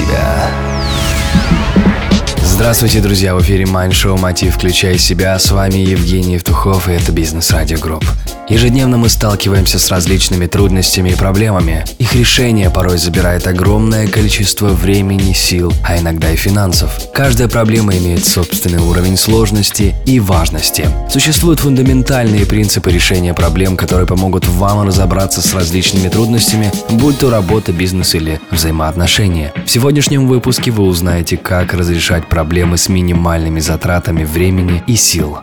себя. Здравствуйте, друзья! В эфире Mind Show «Мотив. Включай себя». С вами Евгений Евтухов, и это Business Radio Group. Ежедневно мы сталкиваемся с различными трудностями и проблемами. Их решение порой забирает огромное количество времени, сил, а иногда и финансов. Каждая проблема имеет собственный уровень сложности и важности. Существуют фундаментальные принципы решения проблем, которые помогут вам разобраться с различными трудностями, будь то работа, бизнес или взаимоотношения. В сегодняшнем выпуске вы узнаете, как разрешать проблемы с минимальными затратами времени и сил.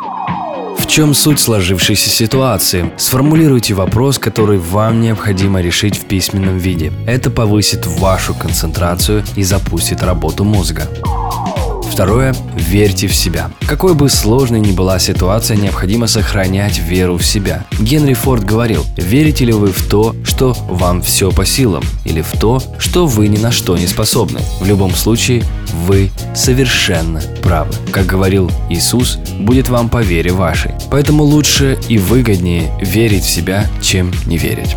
В чем суть сложившейся ситуации? Сформулируйте вопрос, который вам необходимо решить в письменном виде. Это повысит вашу концентрацию и запустит работу мозга. Второе – верьте в себя. Какой бы сложной ни была ситуация, необходимо сохранять веру в себя. Генри Форд говорил, верите ли вы в то, что вам все по силам, или в то, что вы ни на что не способны. В любом случае, вы совершенно правы. Как говорил Иисус, будет вам по вере вашей. Поэтому лучше и выгоднее верить в себя, чем не верить.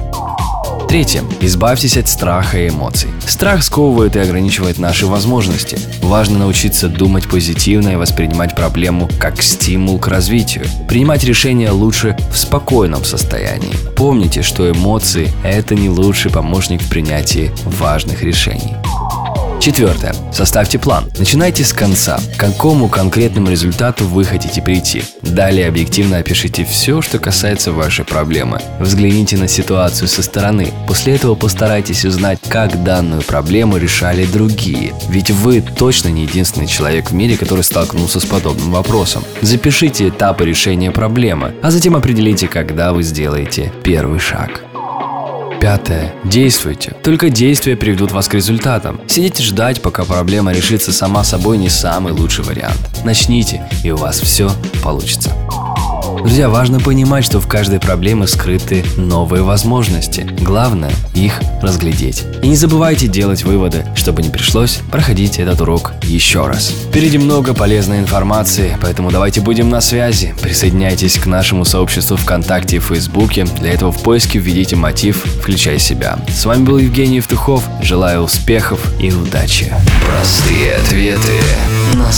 Третье. Избавьтесь от страха и эмоций. Страх сковывает и ограничивает наши возможности. Важно научиться думать позитивно и воспринимать проблему как стимул к развитию. Принимать решения лучше в спокойном состоянии. Помните, что эмоции – это не лучший помощник в принятии важных решений. Четвертое. Составьте план. Начинайте с конца. К какому конкретному результату вы хотите прийти. Далее объективно опишите все, что касается вашей проблемы. Взгляните на ситуацию со стороны. После этого постарайтесь узнать, как данную проблему решали другие. Ведь вы точно не единственный человек в мире, который столкнулся с подобным вопросом. Запишите этапы решения проблемы, а затем определите, когда вы сделаете первый шаг. Пятое. Действуйте. Только действия приведут вас к результатам. Сидеть и ждать, пока проблема решится сама собой, не самый лучший вариант. Начните, и у вас все получится. Друзья, важно понимать, что в каждой проблеме скрыты новые возможности. Главное – их разглядеть. И не забывайте делать выводы, чтобы не пришлось проходить этот урок еще раз. Впереди много полезной информации, поэтому давайте будем на связи. Присоединяйтесь к нашему сообществу ВКонтакте и Фейсбуке. Для этого в поиске введите мотив «Включай себя». С вами был Евгений Евтухов. Желаю успехов и удачи. Простые ответы на